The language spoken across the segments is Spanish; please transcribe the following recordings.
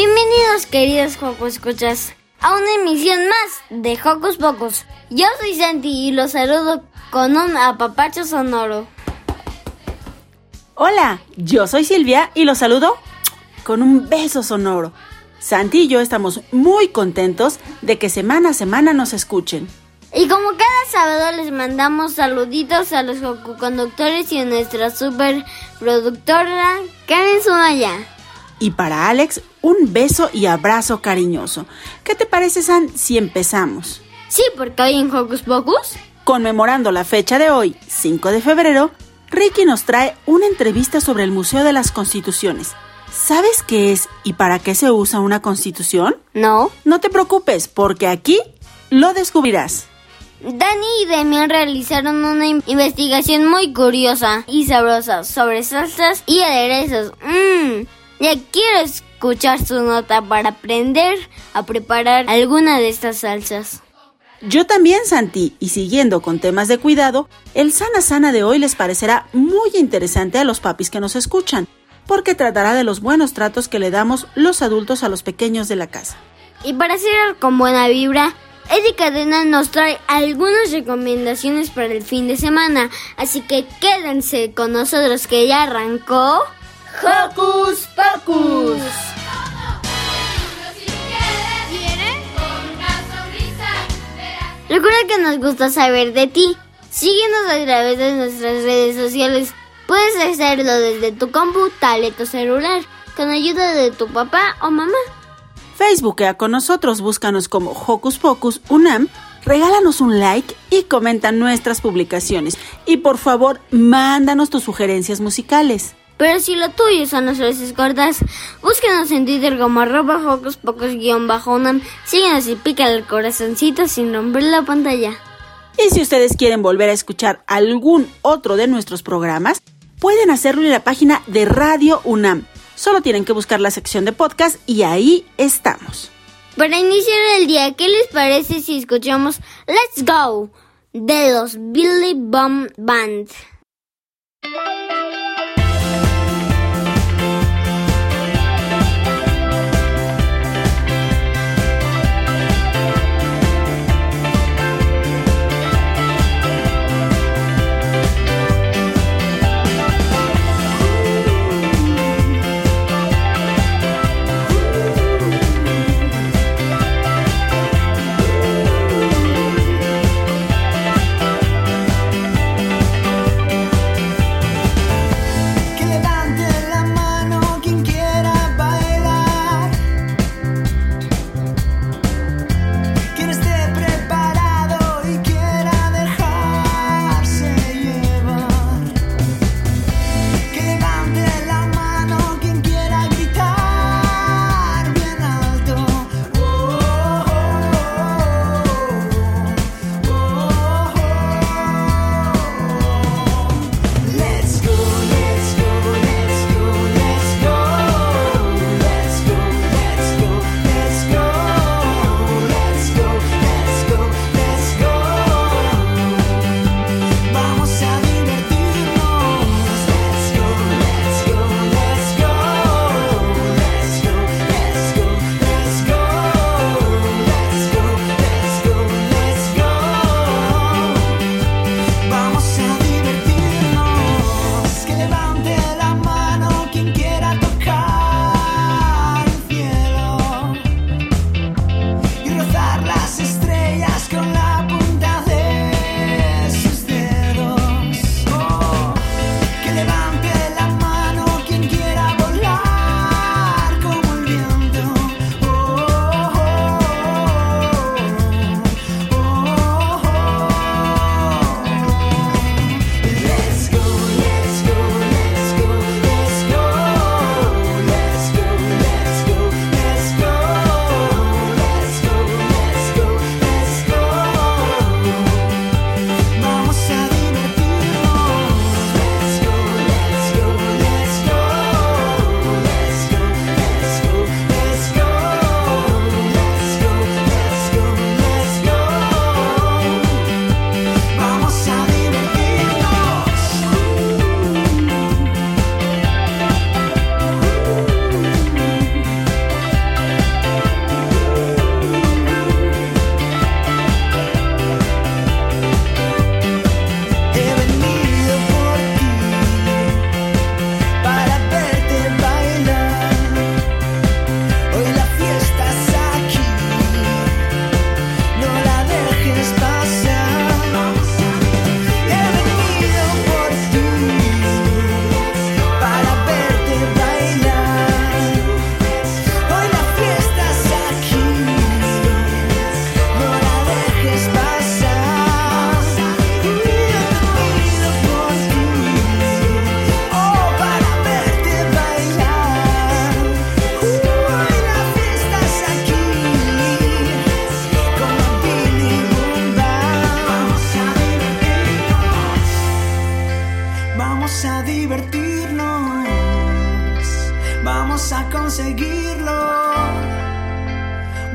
Bienvenidos queridos Jocos Escuchas a una emisión más de Hocus Pocus. Yo soy Santi y los saludo con un apapacho sonoro. Hola, yo soy Silvia y los saludo con un beso sonoro. Santi y yo estamos muy contentos de que semana a semana nos escuchen. Y como cada sábado les mandamos saluditos a los conductores y a nuestra super productora Karen Sunaya. Y para Alex, un beso y abrazo cariñoso. ¿Qué te parece, San, si empezamos? Sí, porque hoy en Hocus Pocus, conmemorando la fecha de hoy, 5 de febrero, Ricky nos trae una entrevista sobre el Museo de las Constituciones. ¿Sabes qué es y para qué se usa una constitución? No. No te preocupes, porque aquí lo descubrirás. Dani y Demian realizaron una investigación muy curiosa y sabrosa sobre salsas y aderezos. Mmm, ya quiero escuchar su nota para aprender a preparar alguna de estas salsas. Yo también, Santi, y siguiendo con temas de cuidado, el Sana Sana de hoy les parecerá muy interesante a los papis que nos escuchan, porque tratará de los buenos tratos que le damos los adultos a los pequeños de la casa. Y para cerrar con buena vibra, Eddie Cadena nos trae algunas recomendaciones para el fin de semana, así que quédense con nosotros que ya arrancó Hocus Pocus. Recuerda que nos gusta saber de ti. Síguenos a través de nuestras redes sociales. Puedes hacerlo desde tu compu, tablet o celular, con ayuda de tu papá o mamá. Facebookea con nosotros, búscanos como Hocus Pocus Unam, regálanos un like y comenta nuestras publicaciones. Y por favor, mándanos tus sugerencias musicales. Pero si lo tuyo son las frases cortas, búsquenos en Twitter como arroba hocus pocos guion bajo unam, síguenos y pica el corazoncito sin romper la pantalla. Y si ustedes quieren volver a escuchar algún otro de nuestros programas, pueden hacerlo en la página de Radio UNAM. Solo tienen que buscar la sección de podcast y ahí estamos. Para iniciar el día, ¿qué les parece si escuchamos Let's Go de los Billy Bomb Band?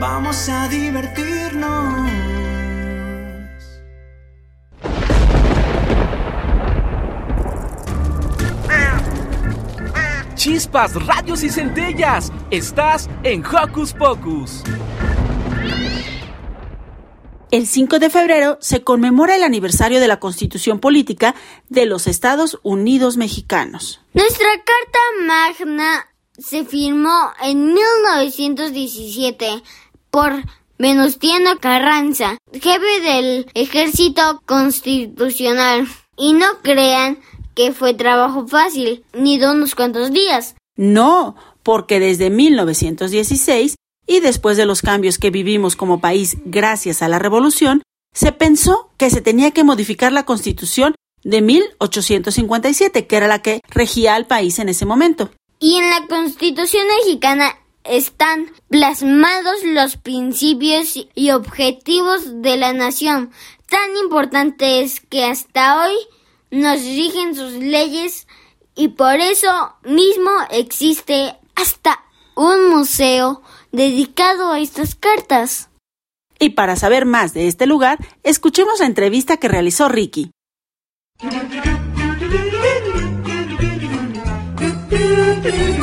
Vamos a divertirnos. Chispas, radios y centellas. Estás en Hocus Pocus. El 5 de febrero se conmemora el aniversario de la Constitución Política de los Estados Unidos Mexicanos. Nuestra Carta Magna se firmó en 1917 por Venustiano Carranza, jefe del ejército constitucional. Y no crean que fue trabajo fácil, ni de unos cuantos días. No, porque desde 1916 y después de los cambios que vivimos como país gracias a la revolución, se pensó que se tenía que modificar la constitución de 1857, que era la que regía al país en ese momento. Y en la constitución mexicana están plasmados los principios y objetivos de la nación, tan importantes que hasta hoy nos rigen sus leyes y por eso mismo existe hasta un museo dedicado a estas cartas. Y para saber más de este lugar, escuchemos la entrevista que realizó Ricky.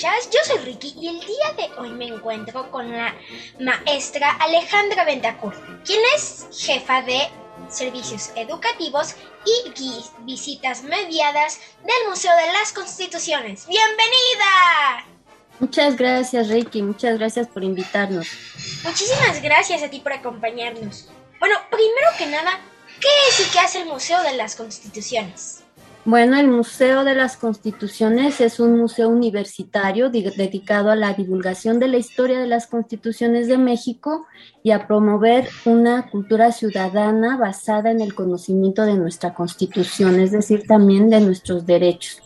Escuchas, yo soy Ricky y el día de hoy me encuentro con la maestra Alejandra Ventacur, quien es jefa de servicios educativos y visitas mediadas del Museo de las Constituciones. ¡Bienvenida! Muchas gracias, Ricky. Muchas gracias por invitarnos. Muchísimas gracias a ti por acompañarnos. Bueno, primero que nada, ¿qué es y qué hace el Museo de las Constituciones? Bueno, el Museo de las Constituciones es un museo universitario di- dedicado a la divulgación de la historia de las constituciones de México y a promover una cultura ciudadana basada en el conocimiento de nuestra constitución, es decir, también de nuestros derechos.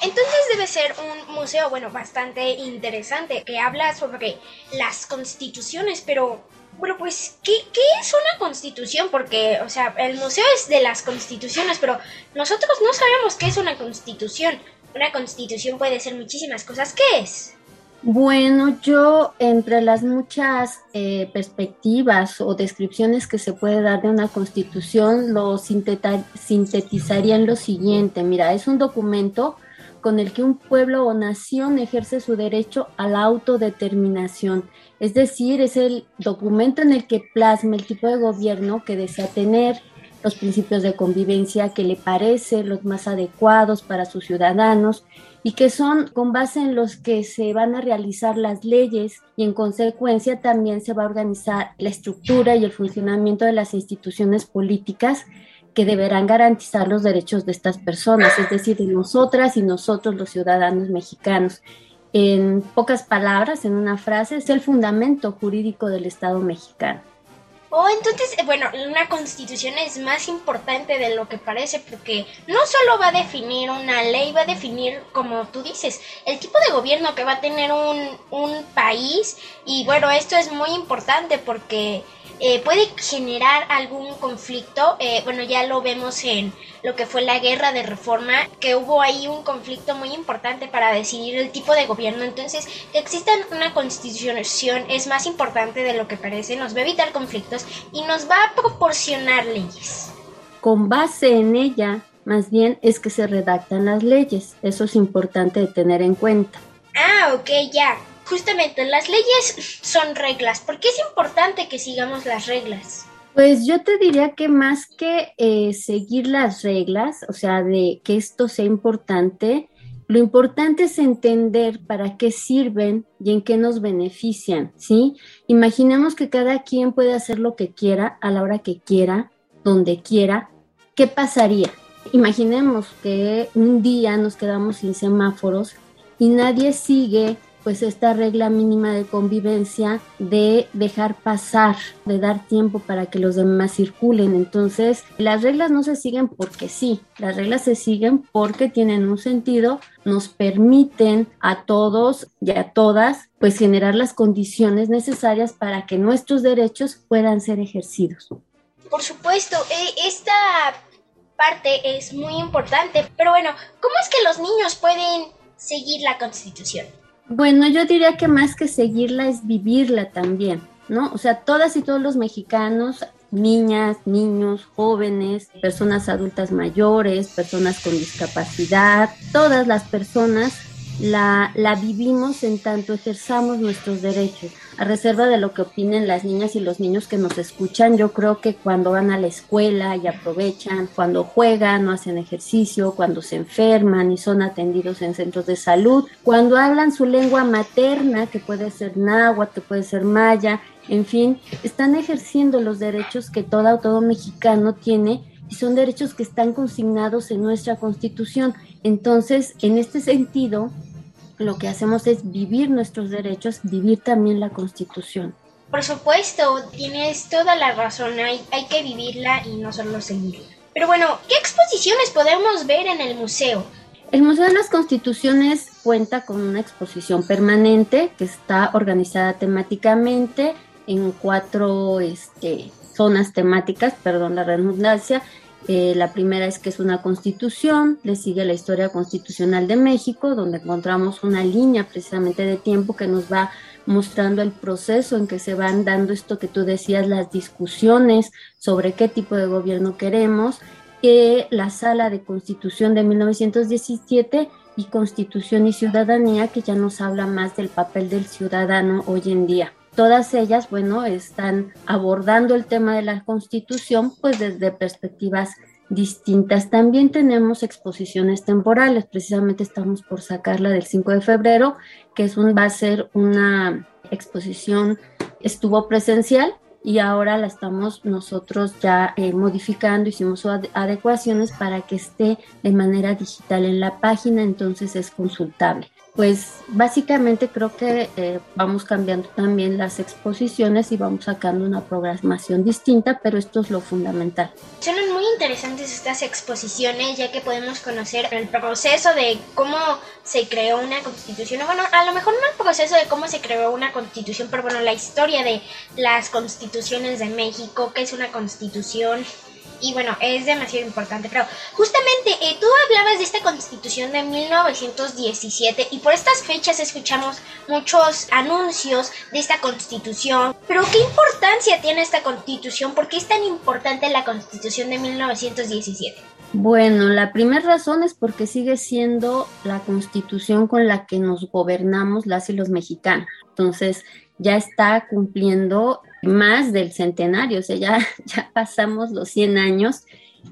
Entonces debe ser un museo, bueno, bastante interesante, que habla sobre las constituciones, pero, bueno, pues, ¿qué, qué es una constitución? Porque, o sea, el museo es de las constituciones, pero nosotros no sabemos qué es una constitución. Una constitución puede ser muchísimas cosas. ¿Qué es? Bueno, yo entre las muchas eh, perspectivas o descripciones que se puede dar de una constitución, lo sintetizaría en lo siguiente. Mira, es un documento con el que un pueblo o nación ejerce su derecho a la autodeterminación. Es decir, es el documento en el que plasma el tipo de gobierno que desea tener, los principios de convivencia que le parece los más adecuados para sus ciudadanos y que son con base en los que se van a realizar las leyes y en consecuencia también se va a organizar la estructura y el funcionamiento de las instituciones políticas que deberán garantizar los derechos de estas personas, es decir, de nosotras y nosotros los ciudadanos mexicanos. En pocas palabras, en una frase, es el fundamento jurídico del Estado mexicano. Oh, entonces, eh, bueno, una constitución es más importante de lo que parece porque no solo va a definir una ley, va a definir, como tú dices, el tipo de gobierno que va a tener un, un país y bueno, esto es muy importante porque eh, puede generar algún conflicto. eh, bueno, ya lo vemos en lo que fue la guerra de reforma, que hubo ahí un conflicto muy importante para decidir el tipo de gobierno. Entonces, que exista una constitución es más importante de lo que parece, nos va a evitar conflictos y nos va a proporcionar leyes. Con base en ella, más bien es que se redactan las leyes. Eso es importante de tener en cuenta. Ah, ok, ya. Justamente, las leyes son reglas. ¿Por qué es importante que sigamos las reglas? Pues yo te diría que más que eh, seguir las reglas, o sea, de que esto sea importante, lo importante es entender para qué sirven y en qué nos benefician, ¿sí? Imaginemos que cada quien puede hacer lo que quiera, a la hora que quiera, donde quiera. ¿Qué pasaría? Imaginemos que un día nos quedamos sin semáforos y nadie sigue pues esta regla mínima de convivencia de dejar pasar, de dar tiempo para que los demás circulen. Entonces, las reglas no se siguen porque sí, las reglas se siguen porque tienen un sentido, nos permiten a todos y a todas pues generar las condiciones necesarias para que nuestros derechos puedan ser ejercidos. Por supuesto, eh, esta parte es muy importante, pero bueno, ¿cómo es que los niños pueden seguir la constitución? Bueno, yo diría que más que seguirla es vivirla también, ¿no? O sea, todas y todos los mexicanos, niñas, niños, jóvenes, personas adultas mayores, personas con discapacidad, todas las personas la, la vivimos en tanto ejerzamos nuestros derechos. A reserva de lo que opinen las niñas y los niños que nos escuchan, yo creo que cuando van a la escuela y aprovechan, cuando juegan o hacen ejercicio, cuando se enferman y son atendidos en centros de salud, cuando hablan su lengua materna, que puede ser náhuatl, que puede ser maya, en fin, están ejerciendo los derechos que toda o todo mexicano tiene y son derechos que están consignados en nuestra constitución. Entonces, en este sentido, lo que hacemos es vivir nuestros derechos, vivir también la constitución. Por supuesto, tienes toda la razón, hay, hay que vivirla y no solo seguirla. Pero bueno, ¿qué exposiciones podemos ver en el museo? El Museo de las Constituciones cuenta con una exposición permanente que está organizada temáticamente en cuatro este, zonas temáticas, perdón la redundancia, eh, la primera es que es una constitución, le sigue la historia constitucional de México, donde encontramos una línea precisamente de tiempo que nos va mostrando el proceso en que se van dando esto que tú decías, las discusiones sobre qué tipo de gobierno queremos, que la sala de constitución de 1917 y constitución y ciudadanía, que ya nos habla más del papel del ciudadano hoy en día todas ellas, bueno, están abordando el tema de la constitución pues desde perspectivas distintas. También tenemos exposiciones temporales, precisamente estamos por sacarla del 5 de febrero, que es un, va a ser una exposición, estuvo presencial y ahora la estamos nosotros ya eh, modificando, hicimos adecuaciones para que esté de manera digital en la página, entonces es consultable pues básicamente creo que eh, vamos cambiando también las exposiciones y vamos sacando una programación distinta, pero esto es lo fundamental. Son muy interesantes estas exposiciones ya que podemos conocer el proceso de cómo se creó una constitución, bueno, a lo mejor no el proceso de cómo se creó una constitución, pero bueno, la historia de las constituciones de México, qué es una constitución, y bueno, es demasiado importante. Pero justamente eh, tú hablabas de esta constitución de 1917 y por estas fechas escuchamos muchos anuncios de esta constitución. Pero ¿qué importancia tiene esta constitución? ¿Por qué es tan importante la constitución de 1917? Bueno, la primera razón es porque sigue siendo la constitución con la que nos gobernamos las y los mexicanos. Entonces, ya está cumpliendo más del centenario, o sea, ya, ya pasamos los 100 años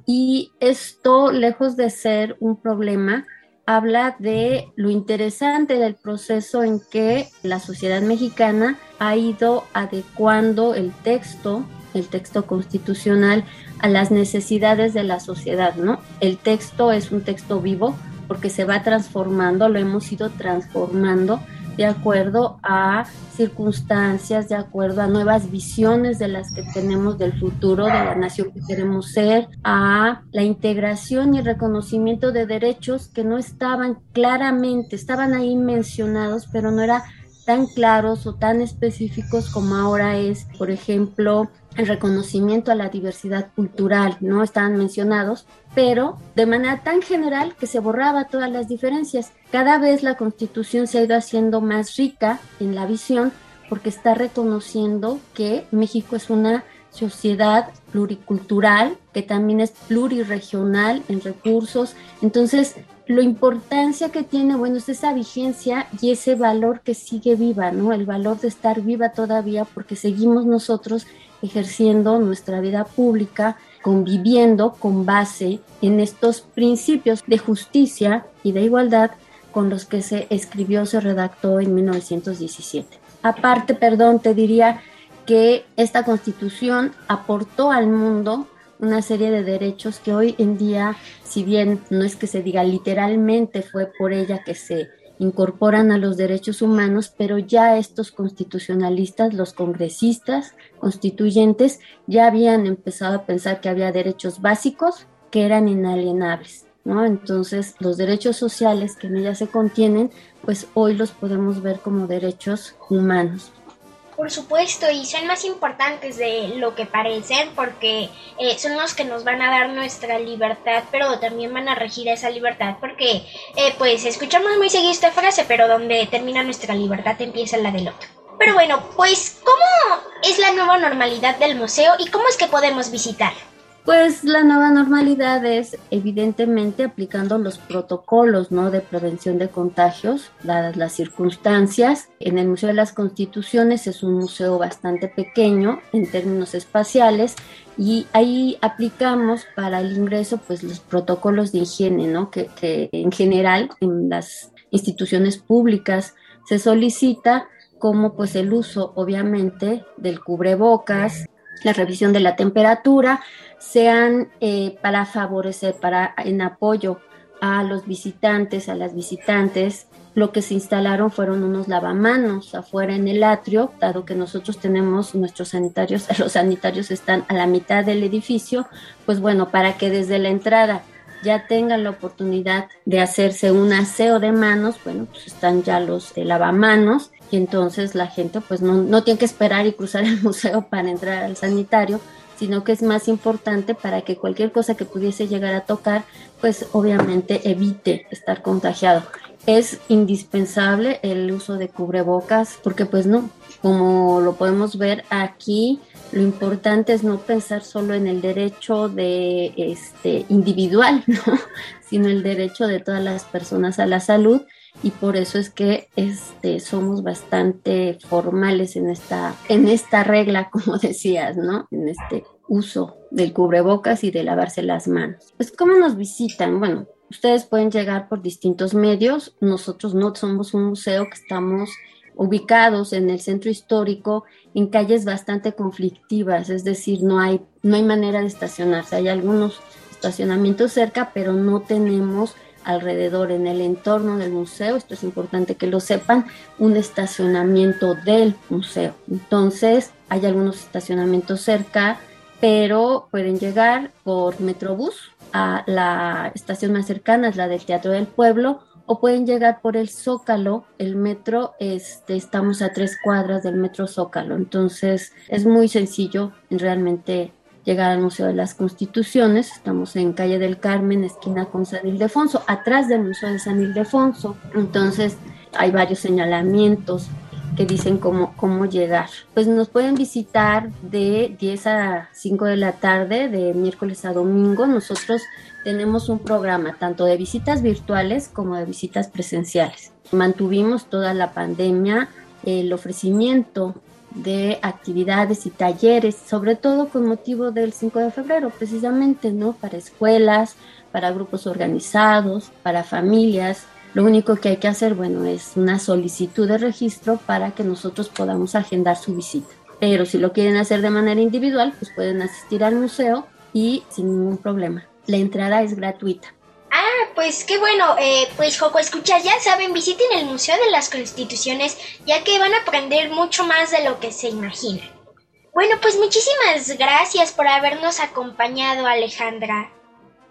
y esto, lejos de ser un problema, habla de lo interesante del proceso en que la sociedad mexicana ha ido adecuando el texto, el texto constitucional, a las necesidades de la sociedad, ¿no? El texto es un texto vivo porque se va transformando, lo hemos ido transformando de acuerdo a circunstancias, de acuerdo a nuevas visiones de las que tenemos del futuro, de la nación que queremos ser, a la integración y reconocimiento de derechos que no estaban claramente, estaban ahí mencionados, pero no era tan claros o tan específicos como ahora es, por ejemplo, el reconocimiento a la diversidad cultural, no estaban mencionados, pero de manera tan general que se borraba todas las diferencias. Cada vez la constitución se ha ido haciendo más rica en la visión porque está reconociendo que México es una sociedad pluricultural, que también es pluriregional en recursos. Entonces, lo importancia que tiene, bueno, es esa vigencia y ese valor que sigue viva, ¿no? El valor de estar viva todavía porque seguimos nosotros ejerciendo nuestra vida pública, conviviendo con base en estos principios de justicia y de igualdad con los que se escribió, se redactó en 1917. Aparte, perdón, te diría que esta constitución aportó al mundo una serie de derechos que hoy en día, si bien no es que se diga literalmente fue por ella que se incorporan a los derechos humanos, pero ya estos constitucionalistas, los congresistas constituyentes, ya habían empezado a pensar que había derechos básicos que eran inalienables. ¿no? Entonces, los derechos sociales que en ella se contienen, pues hoy los podemos ver como derechos humanos. Por supuesto, y son más importantes de lo que parecen porque eh, son los que nos van a dar nuestra libertad, pero también van a regir esa libertad porque, eh, pues, escuchamos muy seguido esta frase, pero donde termina nuestra libertad empieza la del otro. Pero bueno, pues, ¿cómo es la nueva normalidad del museo y cómo es que podemos visitar? Pues la nueva normalidad es evidentemente aplicando los protocolos ¿no? de prevención de contagios, dadas las circunstancias. En el Museo de las Constituciones es un museo bastante pequeño en términos espaciales y ahí aplicamos para el ingreso pues los protocolos de higiene, ¿no? que, que en general en las instituciones públicas se solicita como pues el uso obviamente del cubrebocas, la revisión de la temperatura, sean eh, para favorecer, para en apoyo a los visitantes, a las visitantes. Lo que se instalaron fueron unos lavamanos afuera en el atrio, dado que nosotros tenemos nuestros sanitarios, los sanitarios están a la mitad del edificio, pues bueno, para que desde la entrada ya tengan la oportunidad de hacerse un aseo de manos, bueno, pues están ya los de lavamanos y entonces la gente pues no, no tiene que esperar y cruzar el museo para entrar al sanitario, sino que es más importante para que cualquier cosa que pudiese llegar a tocar, pues obviamente evite estar contagiado. Es indispensable el uso de cubrebocas porque pues no, como lo podemos ver aquí, lo importante es no pensar solo en el derecho de este individual, ¿no? sino el derecho de todas las personas a la salud y por eso es que este, somos bastante formales en esta, en esta regla, como decías, ¿no? En este uso del cubrebocas y de lavarse las manos. Pues, ¿cómo nos visitan? Bueno, ustedes pueden llegar por distintos medios. Nosotros no somos un museo que estamos ubicados en el centro histórico en calles bastante conflictivas, es decir, no hay, no hay manera de estacionarse. Hay algunos estacionamientos cerca, pero no tenemos alrededor, en el entorno del museo, esto es importante que lo sepan, un estacionamiento del museo. Entonces, hay algunos estacionamientos cerca, pero pueden llegar por Metrobús a la estación más cercana, la del Teatro del Pueblo, o pueden llegar por el Zócalo, el metro, este, estamos a tres cuadras del metro Zócalo, entonces es muy sencillo realmente llegar al Museo de las Constituciones. Estamos en calle del Carmen, esquina con San Ildefonso, atrás del Museo de San Ildefonso. Entonces hay varios señalamientos que dicen cómo, cómo llegar. Pues nos pueden visitar de 10 a 5 de la tarde, de miércoles a domingo. Nosotros tenemos un programa tanto de visitas virtuales como de visitas presenciales. Mantuvimos toda la pandemia el ofrecimiento de actividades y talleres, sobre todo con motivo del 5 de febrero, precisamente, ¿no? Para escuelas, para grupos organizados, para familias. Lo único que hay que hacer, bueno, es una solicitud de registro para que nosotros podamos agendar su visita. Pero si lo quieren hacer de manera individual, pues pueden asistir al museo y sin ningún problema. La entrada es gratuita. Ah, pues qué bueno. Eh, pues Joco, escuchas, ya saben, visiten el Museo de las Constituciones, ya que van a aprender mucho más de lo que se imaginan. Bueno, pues muchísimas gracias por habernos acompañado, Alejandra.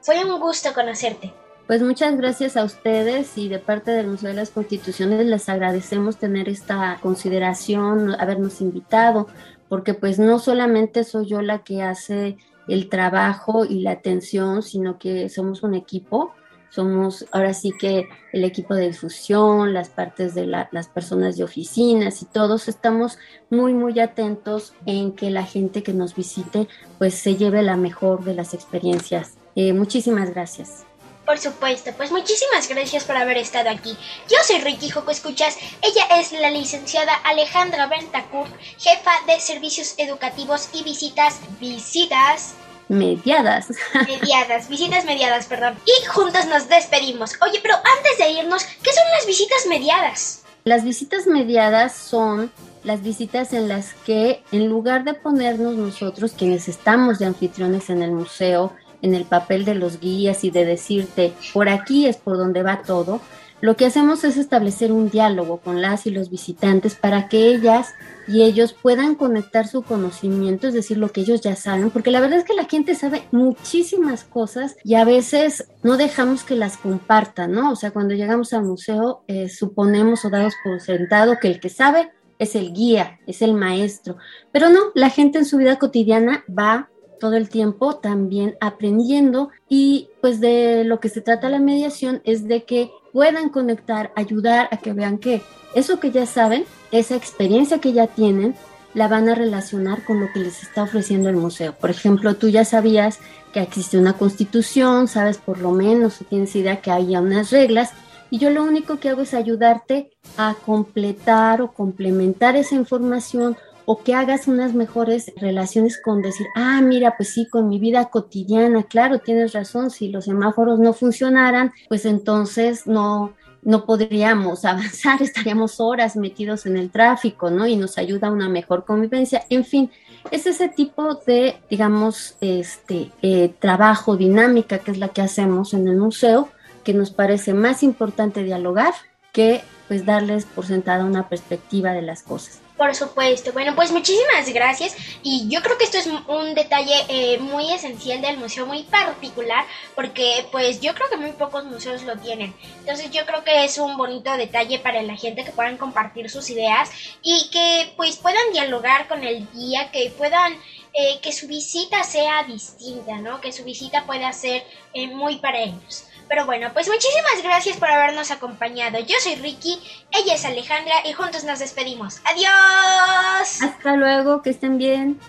Fue un gusto conocerte. Pues muchas gracias a ustedes y de parte del Museo de las Constituciones les agradecemos tener esta consideración, habernos invitado, porque pues no solamente soy yo la que hace el trabajo y la atención, sino que somos un equipo. Somos ahora sí que el equipo de difusión, las partes de las personas de oficinas y todos estamos muy, muy atentos en que la gente que nos visite pues se lleve la mejor de las experiencias. Eh, muchísimas gracias. Por supuesto, pues muchísimas gracias por haber estado aquí. Yo soy Ricky Joco Escuchas, ella es la licenciada Alejandra Bentacourt, jefa de servicios educativos y visitas, visitas mediadas. Mediadas, visitas mediadas, perdón. Y juntos nos despedimos. Oye, pero antes de irnos, ¿qué son las visitas mediadas? Las visitas mediadas son las visitas en las que, en lugar de ponernos nosotros, quienes estamos de anfitriones en el museo, en el papel de los guías y de decirte, por aquí es por donde va todo, lo que hacemos es establecer un diálogo con las y los visitantes para que ellas y ellos puedan conectar su conocimiento, es decir, lo que ellos ya saben, porque la verdad es que la gente sabe muchísimas cosas y a veces no dejamos que las compartan, ¿no? O sea, cuando llegamos al museo eh, suponemos o damos por sentado que el que sabe es el guía, es el maestro, pero no, la gente en su vida cotidiana va todo el tiempo también aprendiendo y pues de lo que se trata la mediación es de que puedan conectar, ayudar a que vean que eso que ya saben, esa experiencia que ya tienen, la van a relacionar con lo que les está ofreciendo el museo. Por ejemplo, tú ya sabías que existe una constitución, sabes por lo menos o tienes idea que hay unas reglas y yo lo único que hago es ayudarte a completar o complementar esa información o que hagas unas mejores relaciones con decir, ah, mira, pues sí, con mi vida cotidiana, claro, tienes razón, si los semáforos no funcionaran, pues entonces no, no podríamos avanzar, estaríamos horas metidos en el tráfico, ¿no? Y nos ayuda a una mejor convivencia. En fin, es ese tipo de, digamos, este eh, trabajo, dinámica, que es la que hacemos en el museo, que nos parece más importante dialogar que pues darles por sentada una perspectiva de las cosas. Por supuesto. Bueno, pues muchísimas gracias. Y yo creo que esto es un detalle eh, muy esencial del museo, muy particular, porque pues yo creo que muy pocos museos lo tienen. Entonces yo creo que es un bonito detalle para la gente que puedan compartir sus ideas y que pues puedan dialogar con el guía, que puedan... Eh, que su visita sea distinta, ¿no? Que su visita pueda ser eh, muy para ellos. Pero bueno, pues muchísimas gracias por habernos acompañado. Yo soy Ricky, ella es Alejandra y juntos nos despedimos. Adiós. Hasta luego, que estén bien.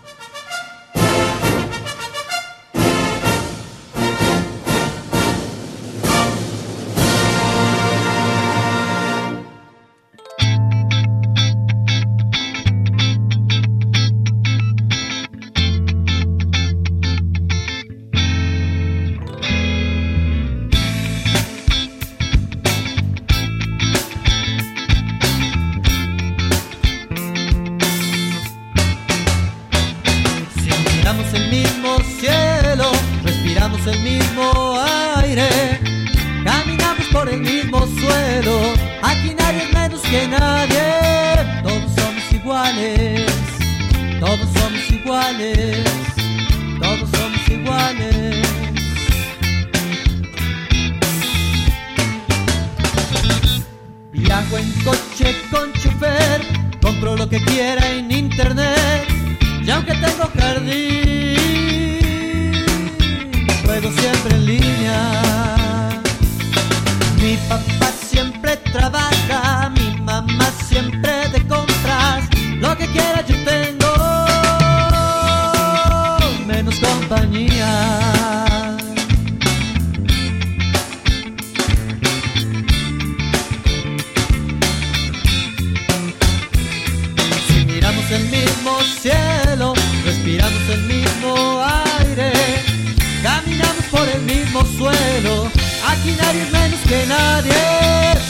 El mismo cielo, respiramos el mismo aire, caminamos por el mismo suelo, aquí nadie es menos que nadie,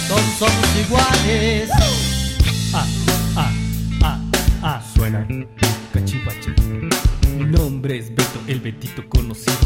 todos somos iguales. Ah, ah, ah, ah, suena cachivache. Mi nombre es Beto, el Betito conocido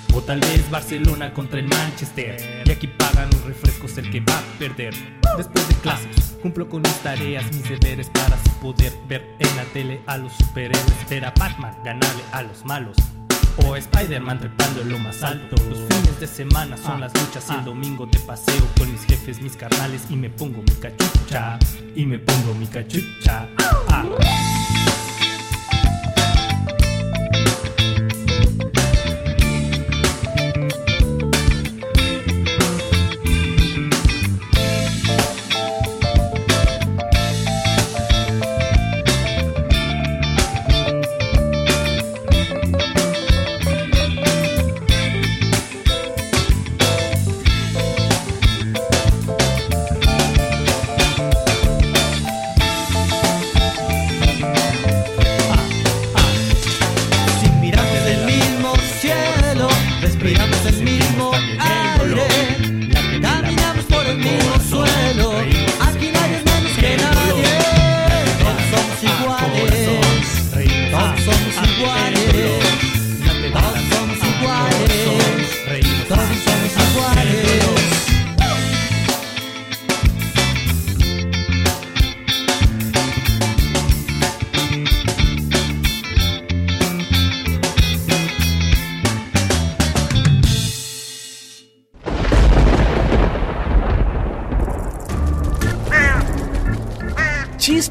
o tal vez Barcelona contra el Manchester. Y aquí pagan los refrescos el que va a perder. Después de clases, cumplo con mis tareas, mis deberes para así poder ver en la tele a los superhéroes. Ver a Batman ganarle a los malos. O Spider-Man trepando en lo más alto. Los fines de semana son las luchas y el domingo de paseo con mis jefes, mis carnales y me pongo mi cachucha. Y me pongo mi cachucha. Ah.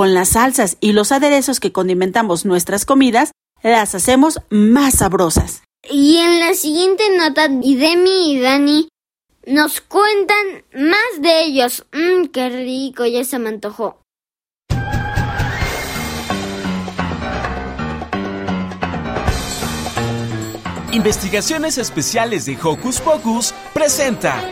Con las salsas y los aderezos que condimentamos nuestras comidas, las hacemos más sabrosas. Y en la siguiente nota, Demi y Dani nos cuentan más de ellos. Mmm, qué rico, ya se me antojó. Investigaciones Especiales de Hocus Pocus presenta.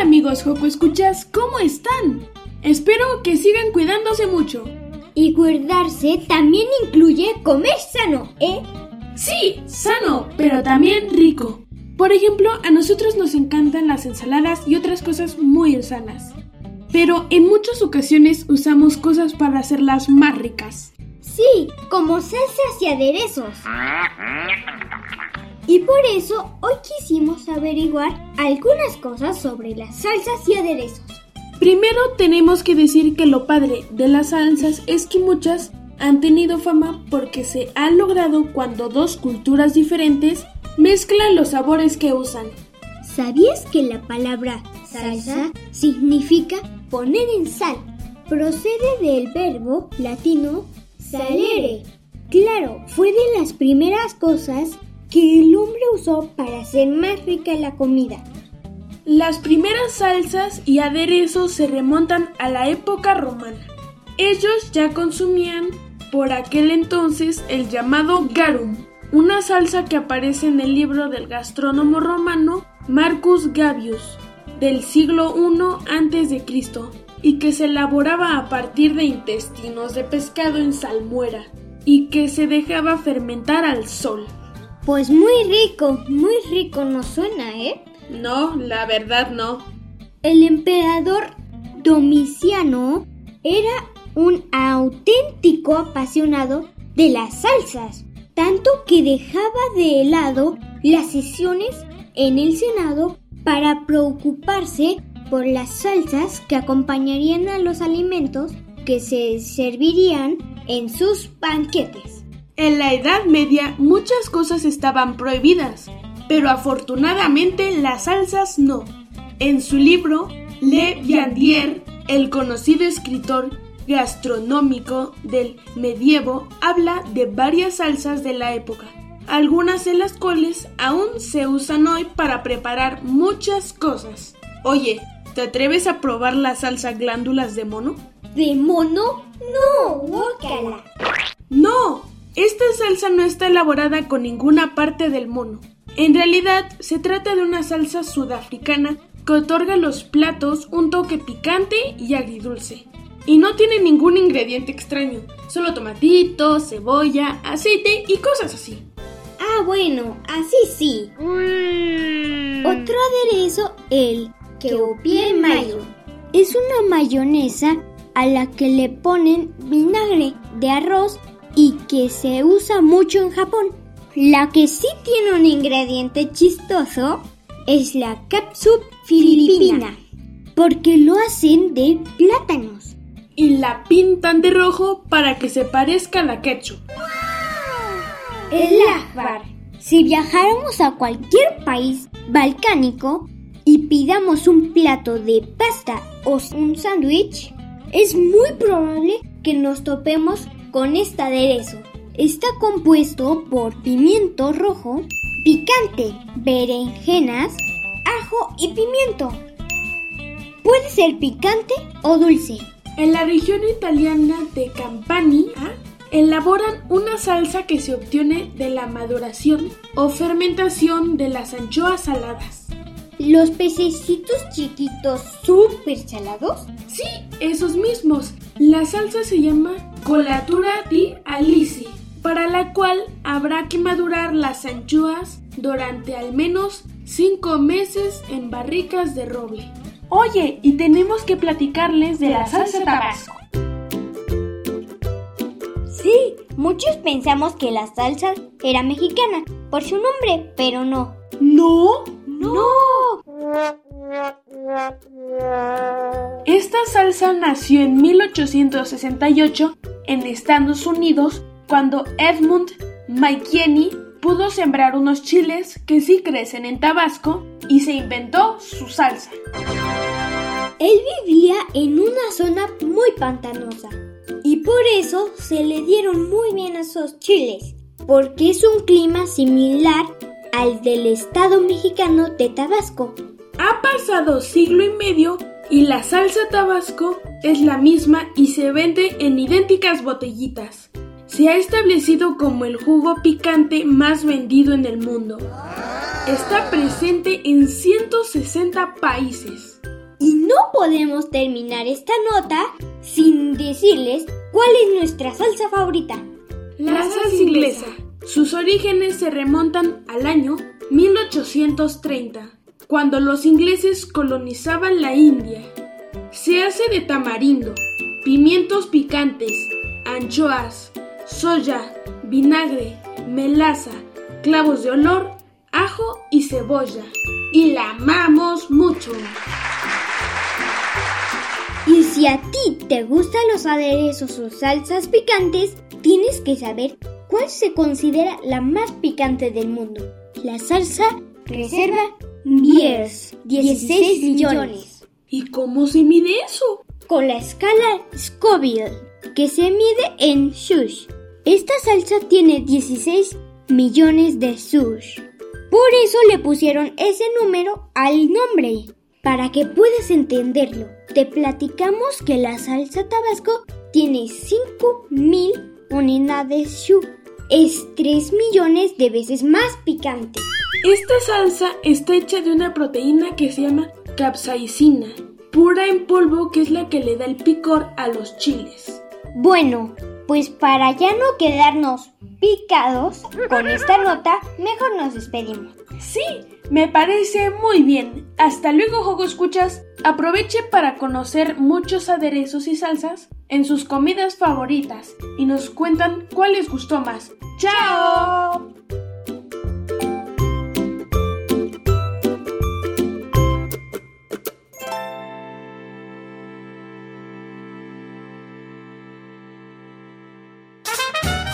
Hola amigos Joco Escuchas, ¿cómo están? Espero que sigan cuidándose mucho. Y cuidarse también incluye comer sano, ¿eh? Sí, sano, pero también rico. Por ejemplo, a nosotros nos encantan las ensaladas y otras cosas muy sanas. Pero en muchas ocasiones usamos cosas para hacerlas más ricas. Sí, como salsas y aderezos. Y por eso hoy quisimos averiguar algunas cosas sobre las salsas y aderezos. Primero tenemos que decir que lo padre de las salsas es que muchas han tenido fama porque se ha logrado cuando dos culturas diferentes mezclan los sabores que usan. ¿Sabías que la palabra salsa significa poner en sal? Procede del verbo latino salere. Claro, fue de las primeras cosas que el hombre usó para hacer más rica la comida. Las primeras salsas y aderezos se remontan a la época romana. Ellos ya consumían por aquel entonces el llamado garum, una salsa que aparece en el libro del gastrónomo romano Marcus Gabius del siglo I a.C. y que se elaboraba a partir de intestinos de pescado en salmuera y que se dejaba fermentar al sol. Pues muy rico, muy rico nos suena, ¿eh? No, la verdad no. El emperador Domiciano era un auténtico apasionado de las salsas, tanto que dejaba de lado las sesiones en el Senado para preocuparse por las salsas que acompañarían a los alimentos que se servirían en sus banquetes. En la Edad Media muchas cosas estaban prohibidas, pero afortunadamente las salsas no. En su libro, Le Viandier, el conocido escritor gastronómico del medievo habla de varias salsas de la época, algunas de las cuales aún se usan hoy para preparar muchas cosas. Oye, ¿te atreves a probar la salsa glándulas de mono? ¿De mono? No, guácala. No, esta salsa no está elaborada con ninguna parte del mono. En realidad, se trata de una salsa sudafricana que otorga a los platos un toque picante y agridulce. Y no tiene ningún ingrediente extraño, solo tomatito, cebolla, aceite y cosas así. Ah, bueno, así sí. Otro aderezo, el Keopie Mayo. Es una mayonesa a la que le ponen vinagre de arroz y que se usa mucho en Japón. La que sí tiene un ingrediente chistoso es la capsup filipina, porque lo hacen de plátanos. Y la pintan de rojo para que se parezca a la ketchup. El akbar. Si viajáramos a cualquier país balcánico y pidamos un plato de pasta o un sándwich, es muy probable que nos topemos con este aderezo. Está compuesto por pimiento rojo, picante, berenjenas, ajo y pimiento. Puede ser picante o dulce. En la región italiana de Campania elaboran una salsa que se obtiene de la maduración o fermentación de las anchoas saladas. ¿Los pececitos chiquitos súper salados? Sí, esos mismos. La salsa se llama colatura di alici, para la cual habrá que madurar las anchoas durante al menos cinco meses en barricas de roble. Oye, y tenemos que platicarles de la salsa tabasco. Sí, muchos pensamos que la salsa era mexicana por su nombre, pero no. ¿No? ¡No! Esta salsa nació en 1868 en Estados Unidos cuando Edmund McKinney pudo sembrar unos chiles que sí crecen en Tabasco y se inventó su salsa. Él vivía en una zona muy pantanosa y por eso se le dieron muy bien esos chiles, porque es un clima similar al del estado mexicano de Tabasco. Ha pasado siglo y medio y la salsa tabasco es la misma y se vende en idénticas botellitas. Se ha establecido como el jugo picante más vendido en el mundo. Está presente en 160 países. Y no podemos terminar esta nota sin decirles cuál es nuestra salsa favorita. La salsa inglesa. Sus orígenes se remontan al año 1830, cuando los ingleses colonizaban la India. Se hace de tamarindo, pimientos picantes, anchoas, soya, vinagre, melaza, clavos de olor, ajo y cebolla. Y la amamos mucho. Y si a ti te gustan los aderezos o salsas picantes, tienes que saber cuál se considera la más picante del mundo. La salsa Reserva Biers, 16 millones. ¿Y cómo se mide eso? Con la escala Scoville, que se mide en shush. Esta salsa tiene 16 millones de shush. Por eso le pusieron ese número al nombre. Para que puedas entenderlo, te platicamos que la salsa tabasco tiene 5000 unidades shu. Es 3 millones de veces más picante. Esta salsa está hecha de una proteína que se llama capsaicina, pura en polvo que es la que le da el picor a los chiles. Bueno, pues para ya no quedarnos picados con esta nota, mejor nos despedimos. Sí, me parece muy bien. Hasta luego, Jogo Escuchas. Aproveche para conocer muchos aderezos y salsas en sus comidas favoritas y nos cuentan cuál les gustó más. ¡Chao!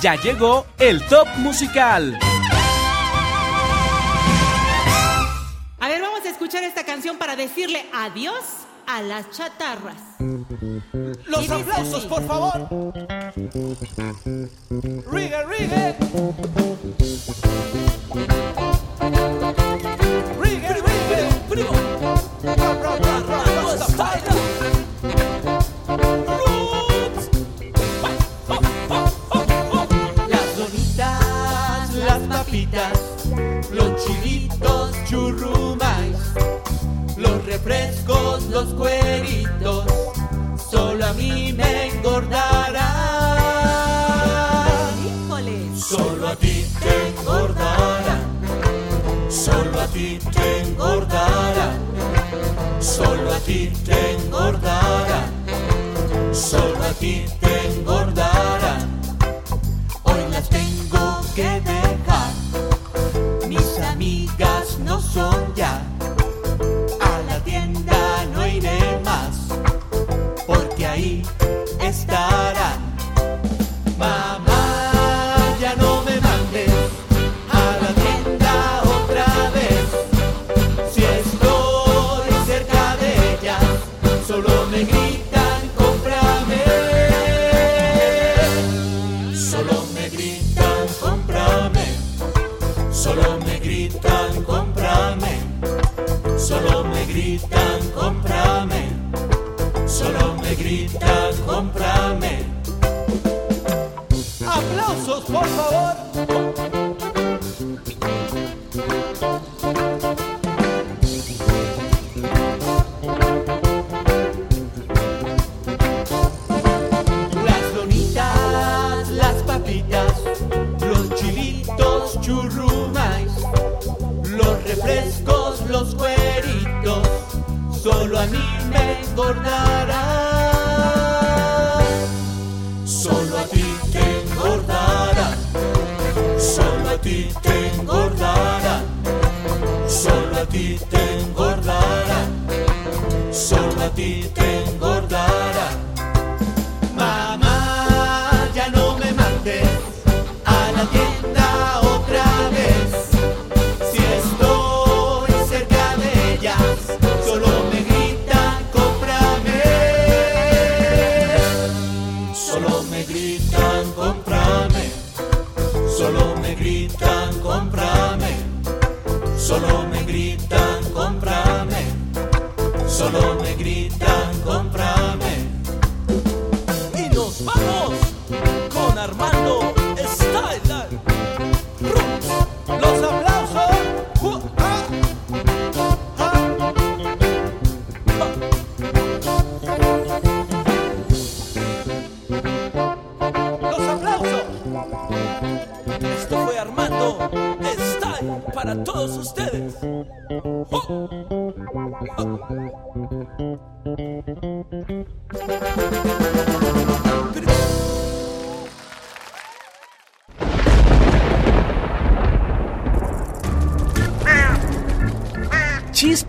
Ya llegó el top musical. A ver, vamos a escuchar esta canción para decirle adiós a las chatarras. Los aplausos, por favor. Rigue, rigue. Rigue, los refrescos, los cueritos, solo a mí me engordarán. Solo a ti te engordarán, solo a ti te engordarán, solo a ti te engordarán, solo a ti te.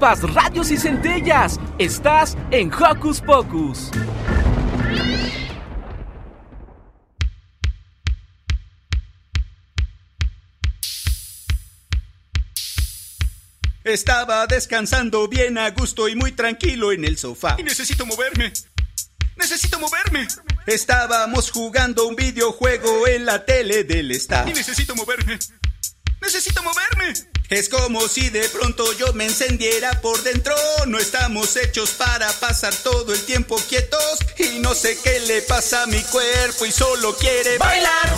Chispas, radios y centellas. Estás en Hocus Pocus. Estaba descansando bien a gusto y muy tranquilo en el sofá. Y necesito moverme. Necesito moverme. Estábamos jugando un videojuego en la tele del staff. Y necesito moverme. Necesito moverme. Es como si de pronto yo me encendiera por dentro. No estamos hechos para pasar todo el tiempo quietos. Y no sé qué le pasa a mi cuerpo y solo quiere bailar.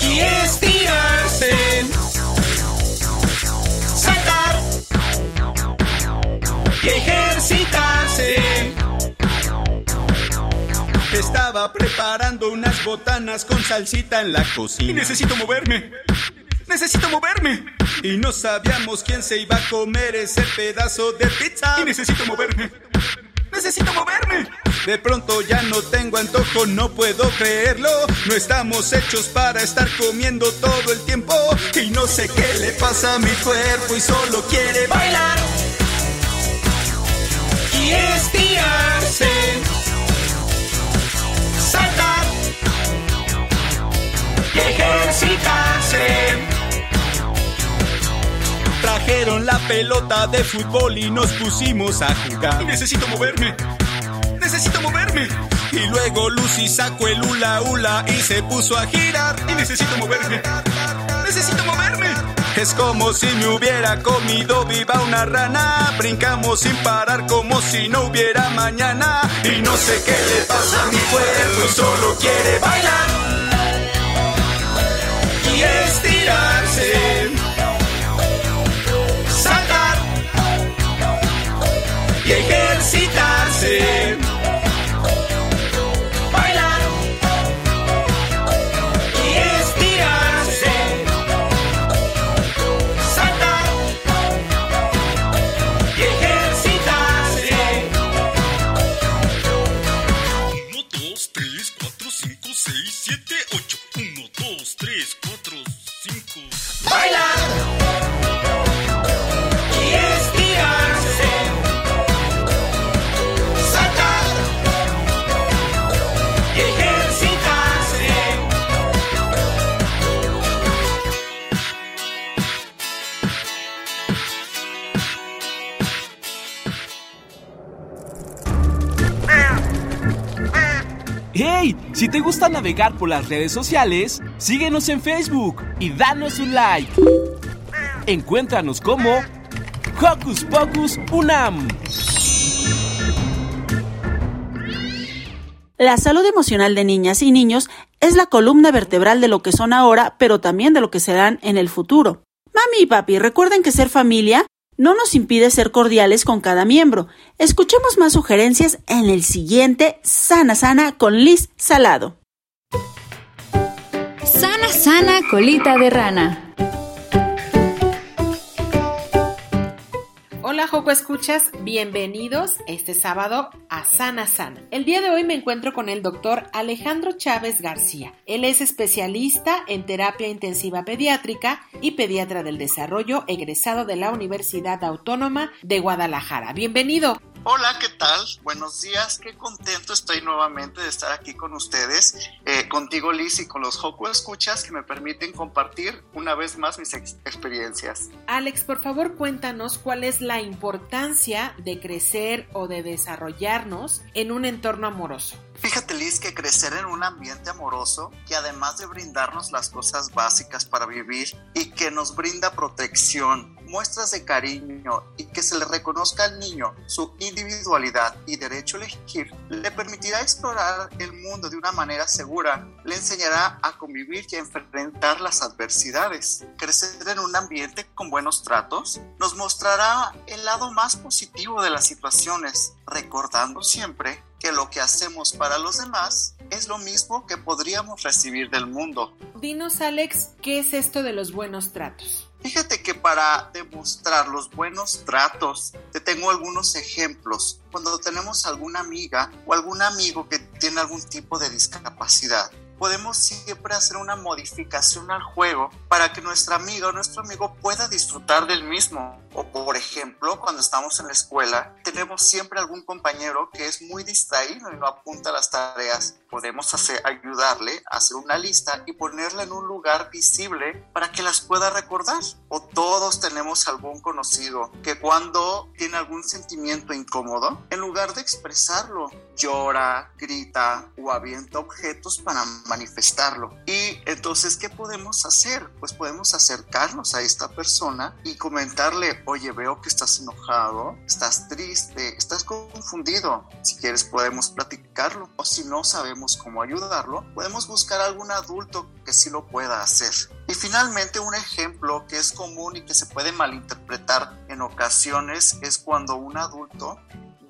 Y estirarse. Saltar. Y ejercitarse. Estaba preparando unas botanas con salsita en la cocina. Y necesito moverme. Necesito moverme. Y no sabíamos quién se iba a comer ese pedazo de pizza. Y necesito moverme. Necesito moverme. De pronto ya no tengo antojo, no puedo creerlo. No estamos hechos para estar comiendo todo el tiempo. Y no sé qué le pasa a mi cuerpo y solo quiere bailar. Y estirarse. Saltar. Y ejercitarse. Trajeron la pelota de fútbol y nos pusimos a jugar. Necesito moverme. Necesito moverme. Y luego Lucy sacó el hula hula y se puso a girar. Y necesito moverme. Necesito moverme. Es como si me hubiera comido viva una rana. Brincamos sin parar como si no hubiera mañana. Y no sé qué le pasa a mi cuerpo solo quiere bailar. Y estirarse. Y ejercitarse. Bailar. Y estirarse. Saltar. Y ejercitarse. 1, 2, 3, 4, 5, 6, 7, 8. 1, 2, 3, 4, 5. Bailar. Si te gusta navegar por las redes sociales, síguenos en Facebook y danos un like. Encuéntranos como Hocus Pocus Unam. La salud emocional de niñas y niños es la columna vertebral de lo que son ahora, pero también de lo que serán en el futuro. Mami y papi, recuerden que ser familia no nos impide ser cordiales con cada miembro. Escuchemos más sugerencias en el siguiente Sana Sana con Liz Salado. Sana Sana Colita de Rana. Hola Joco Escuchas, bienvenidos este sábado a Sana Sana. El día de hoy me encuentro con el doctor Alejandro Chávez García. Él es especialista en terapia intensiva pediátrica y pediatra del desarrollo egresado de la Universidad Autónoma de Guadalajara. Bienvenido. Hola, ¿qué tal? Buenos días, qué contento estoy nuevamente de estar aquí con ustedes, eh, contigo Liz y con los Joco Escuchas que me permiten compartir una vez más mis ex experiencias. Alex, por favor cuéntanos cuál es la importancia de crecer o de desarrollarnos en un entorno amoroso. Fíjate Liz que crecer en un ambiente amoroso que además de brindarnos las cosas básicas para vivir y que nos brinda protección, muestras de cariño y que se le reconozca al niño su individualidad y derecho a elegir, le permitirá explorar el mundo de una manera segura, le enseñará a convivir y a enfrentar las adversidades. Crecer en un ambiente con buenos tratos nos mostrará el lado más positivo de las situaciones, recordando siempre que lo que hacemos para los demás es lo mismo que podríamos recibir del mundo. Dinos Alex, ¿qué es esto de los buenos tratos? Fíjate que para demostrar los buenos tratos, te tengo algunos ejemplos. Cuando tenemos alguna amiga o algún amigo que tiene algún tipo de discapacidad, podemos siempre hacer una modificación al juego para que nuestra amiga o nuestro amigo pueda disfrutar del mismo. O por ejemplo, cuando estamos en la escuela, tenemos siempre algún compañero que es muy distraído y no apunta las tareas. Podemos hacer, ayudarle a hacer una lista y ponerla en un lugar visible para que las pueda recordar. O todos tenemos algún conocido que cuando tiene algún sentimiento incómodo, en lugar de expresarlo, llora, grita o avienta objetos para manifestarlo. Y entonces, ¿qué podemos hacer? Pues podemos acercarnos a esta persona y comentarle, oye, veo que estás enojado, estás triste, estás confundido. Si quieres podemos platicarlo. O si no sabemos cómo ayudarlo, podemos buscar algún adulto que sí lo pueda hacer. Y finalmente un ejemplo que es común y que se puede malinterpretar en ocasiones es cuando un adulto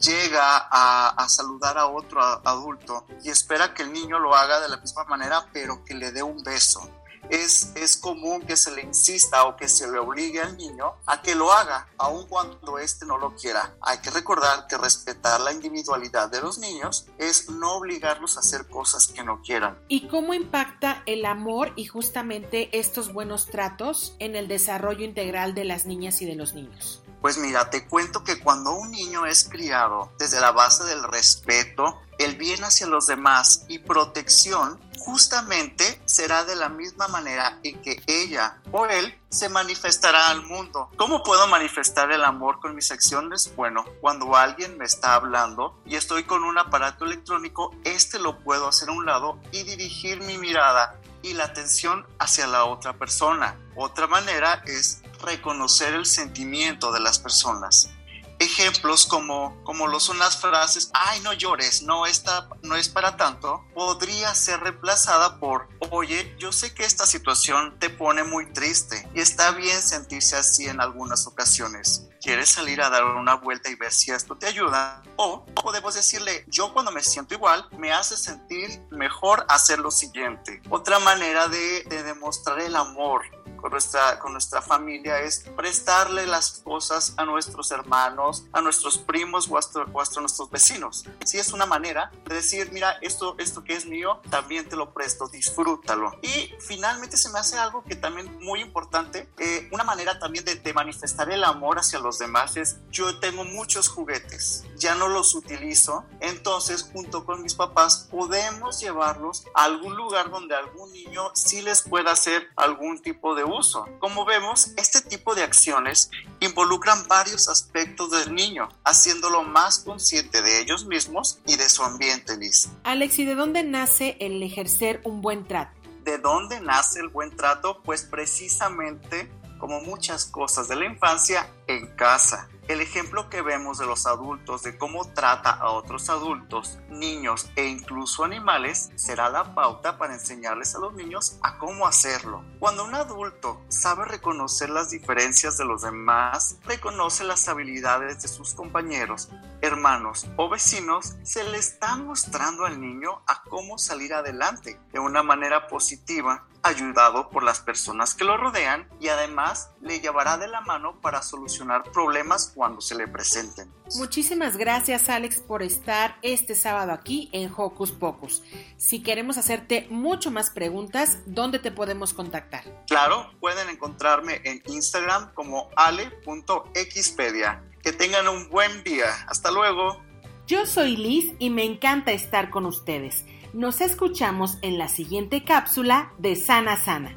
llega a, saludar a otro adulto y espera que el niño lo haga de la misma manera, pero que le dé un beso. Es, es, común que se le insista o que se le obligue al niño a que lo haga, aun cuando éste no lo quiera. Hay que recordar que respetar la individualidad de los niños es no obligarlos a hacer cosas que no quieran. ¿Y cómo impacta el amor y justamente estos buenos tratos en el desarrollo integral de las niñas y de los niños? Pues mira, te cuento que cuando un niño es criado desde la base del respeto, el bien hacia los demás y protección, justamente será de la misma manera en que ella o él se manifestará al mundo. ¿Cómo puedo manifestar el amor con mis acciones? Bueno, cuando alguien me está hablando y estoy con un aparato electrónico, este lo puedo hacer a un lado y dirigir mi mirada y la atención hacia la otra persona. Otra manera es reconocer el sentimiento de las personas. Ejemplos como, como lo son las frases, ay no llores, no, está, no es para tanto, podría ser reemplazada por, oye, yo sé que esta situación te pone muy triste y está bien sentirse así en algunas ocasiones. ¿Quieres salir a dar una vuelta y ver si esto te ayuda? O podemos decirle, yo cuando me siento igual, me hace sentir mejor hacer lo siguiente. Otra manera de, de demostrar el amor con nuestra, con nuestra familia es prestarle las cosas a nuestros hermanos, a nuestros primos o hasta, o hasta nuestros vecinos. Si es una manera de decir, mira, esto, esto que es mío, también te lo presto, disfrútalo. Y finalmente se me hace algo que también muy importante, eh, una manera también de, de manifestar el amor hacia los demás es, yo tengo muchos juguetes, ya no los utilizo, entonces junto con mis papás podemos llevarlos a algún lugar donde algún niño sí les pueda hacer algún tipo de uso. Como vemos, este tipo de acciones involucran varios aspectos del niño, haciéndolo más consciente de ellos mismos y de su ambiente, Liz. Alex, ¿y de dónde nace el ejercer un buen trato? ¿De dónde nace el buen trato? Pues precisamente, como muchas cosas de la infancia, en casa. El ejemplo que vemos de los adultos de cómo trata a otros adultos, niños e incluso animales será la pauta para enseñarles a los niños a cómo hacerlo. Cuando un adulto sabe reconocer las diferencias de los demás, reconoce las habilidades de sus compañeros, hermanos o vecinos, se le está mostrando al niño a cómo salir adelante de una manera positiva ayudado por las personas que lo rodean y además le llevará de la mano para solucionar problemas cuando se le presenten. Muchísimas gracias Alex por estar este sábado aquí en Hocus Pocus. Si queremos hacerte mucho más preguntas, ¿dónde te podemos contactar? Claro, pueden encontrarme en Instagram como ale.xpedia. Que tengan un buen día. Hasta luego. Yo soy Liz y me encanta estar con ustedes. Nos escuchamos en la siguiente cápsula de Sana Sana.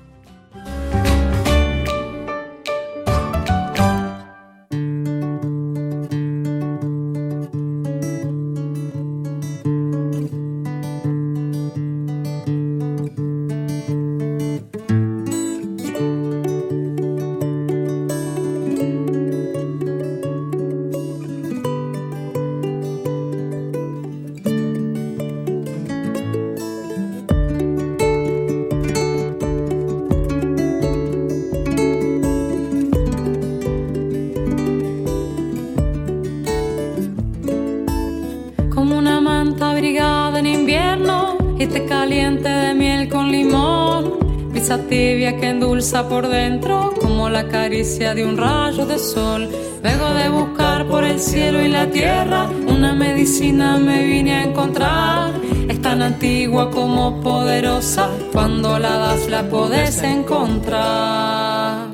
Por dentro como la caricia de un rayo de sol. Luego de buscar por el cielo y la tierra, una medicina me vine a encontrar. Es tan antigua como poderosa, cuando la das la podés encontrar.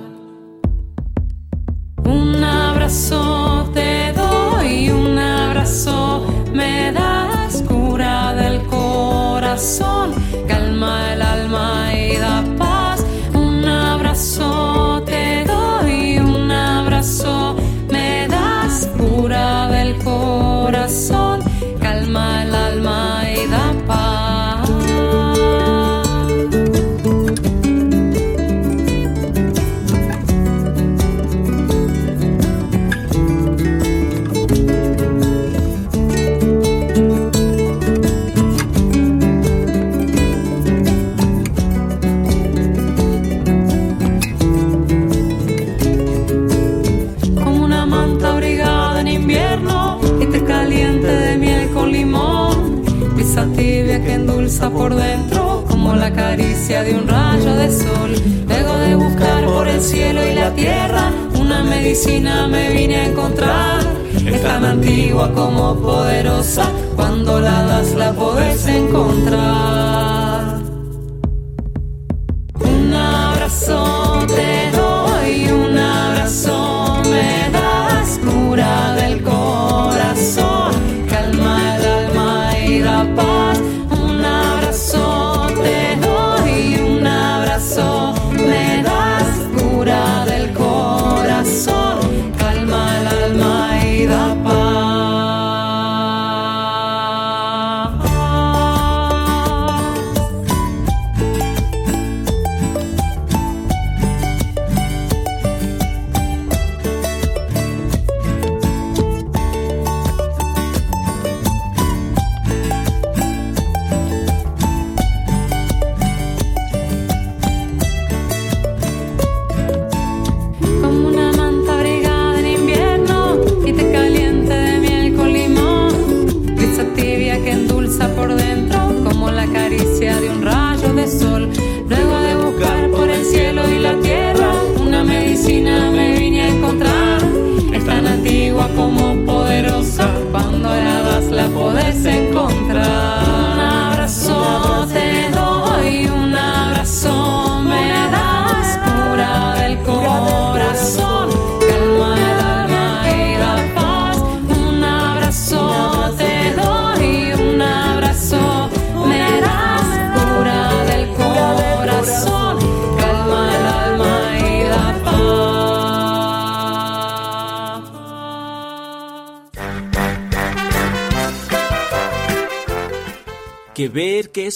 Un abrazo te doy, un abrazo me das cura del corazón, calma el alma y abrazo te doy, un abrazo. Me das cura del corazón, calma el alma y da por dentro como la caricia de un rayo de sol. Luego de buscar por el cielo y la tierra, una medicina me vine a encontrar. Es tan antigua como poderosa, cuando la das la podés encontrar. Un abrazo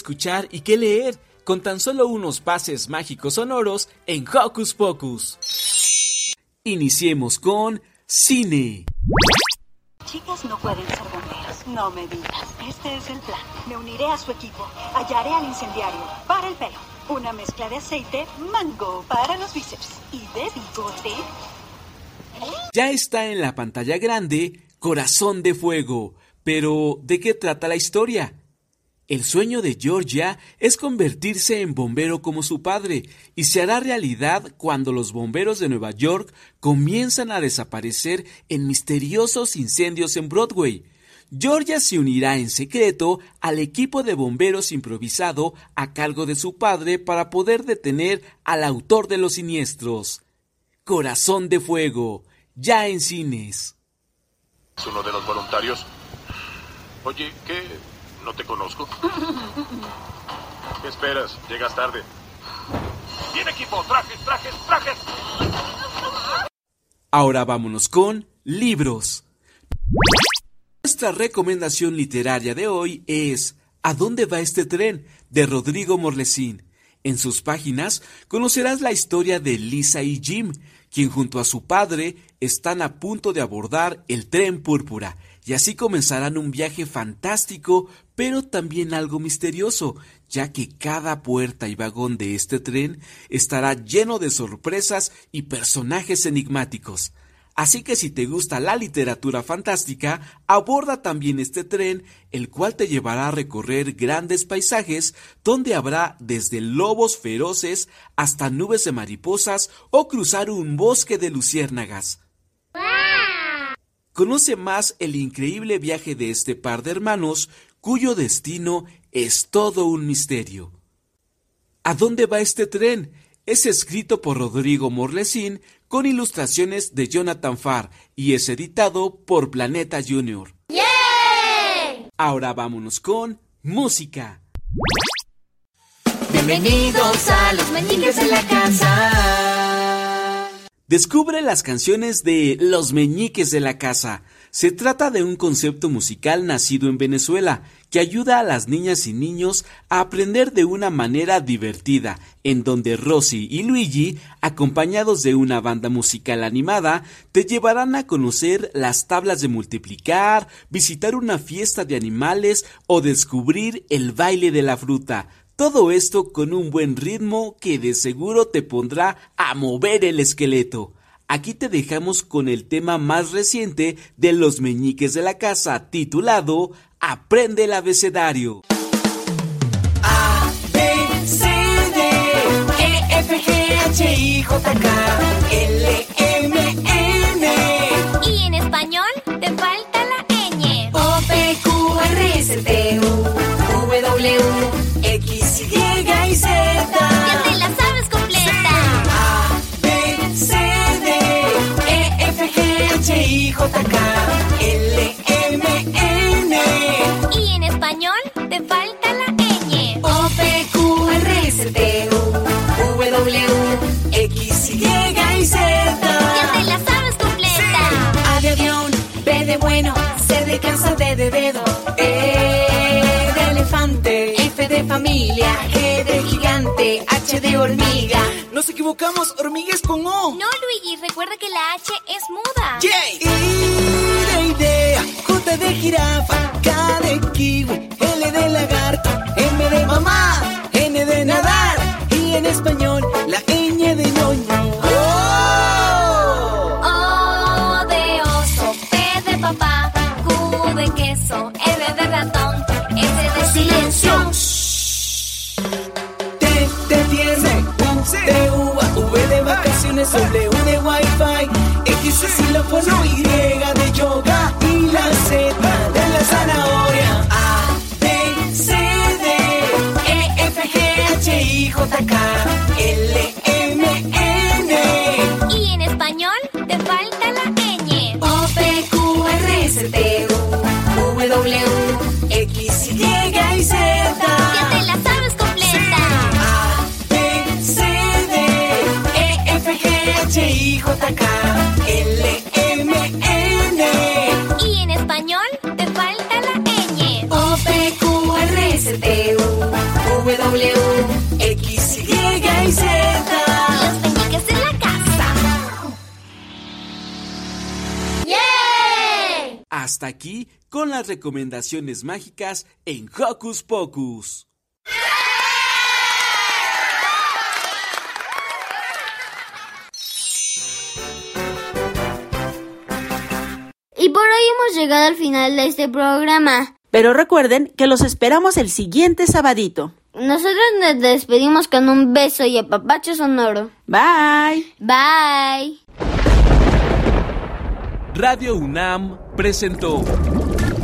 escuchar y qué leer con tan solo unos pases mágicos sonoros en Hocus Pocus. Iniciemos con cine. Chicas no pueden ser bomberos, no me digas. Este es el plan. Me uniré a su equipo, hallaré al incendiario, para el pelo, una mezcla de aceite, mango para los bíceps y de bigote. Ya está en la pantalla grande Corazón de Fuego. Pero, ¿de qué trata la historia? El sueño de Georgia es convertirse en bombero como su padre y se hará realidad cuando los bomberos de Nueva York comienzan a desaparecer en misteriosos incendios en Broadway. Georgia se unirá en secreto al equipo de bomberos improvisado a cargo de su padre para poder detener al autor de los siniestros. Corazón de Fuego, ya en cines. ¿Es uno de los voluntarios? Oye, ¿qué? No te conozco. ¿Qué esperas? Llegas tarde. ¡Bien equipo! ¡Trajes, trajes, trajes! Ahora vámonos con libros. Nuestra recomendación literaria de hoy es ¿A dónde va este tren? de Rodrigo Morlesín. En sus páginas conocerás la historia de Lisa y Jim, quien junto a su padre están a punto de abordar el tren púrpura, y así comenzarán un viaje fantástico, pero también algo misterioso, ya que cada puerta y vagón de este tren estará lleno de sorpresas y personajes enigmáticos. Así que si te gusta la literatura fantástica, aborda también este tren, el cual te llevará a recorrer grandes paisajes donde habrá desde lobos feroces hasta nubes de mariposas o cruzar un bosque de luciérnagas. Conoce más el increíble viaje de este par de hermanos cuyo destino es todo un misterio. ¿A dónde va este tren? Es escrito por Rodrigo Morlesín con ilustraciones de Jonathan Farr y es editado por Planeta Junior. Ahora vámonos con música. Bienvenidos a los meñiques de la casa. Descubre las canciones de Los Meñiques de la Casa. Se trata de un concepto musical nacido en Venezuela que ayuda a las niñas y niños a aprender de una manera divertida, en donde Rosy y Luigi, acompañados de una banda musical animada, te llevarán a conocer las tablas de multiplicar, visitar una fiesta de animales o descubrir el baile de la fruta. Todo esto con un buen ritmo que de seguro te pondrá a mover el esqueleto. Aquí te dejamos con el tema más reciente de los meñiques de la casa, titulado Aprende el abecedario. A, B, C, D, E, F, G, H, I, J, K, L, M, familia, G de gigante, H de hormiga. Nos equivocamos, hormigas con O. No, Luigi, recuerda que la H es muda. J. I de idea, J de jirafa, K de kiwi, 我弄一弄。Las recomendaciones mágicas en Hocus Pocus. Y por hoy hemos llegado al final de este programa. Pero recuerden que los esperamos el siguiente sabadito. Nosotros nos despedimos con un beso y apapacho sonoro. Bye. Bye. Radio UNAM presentó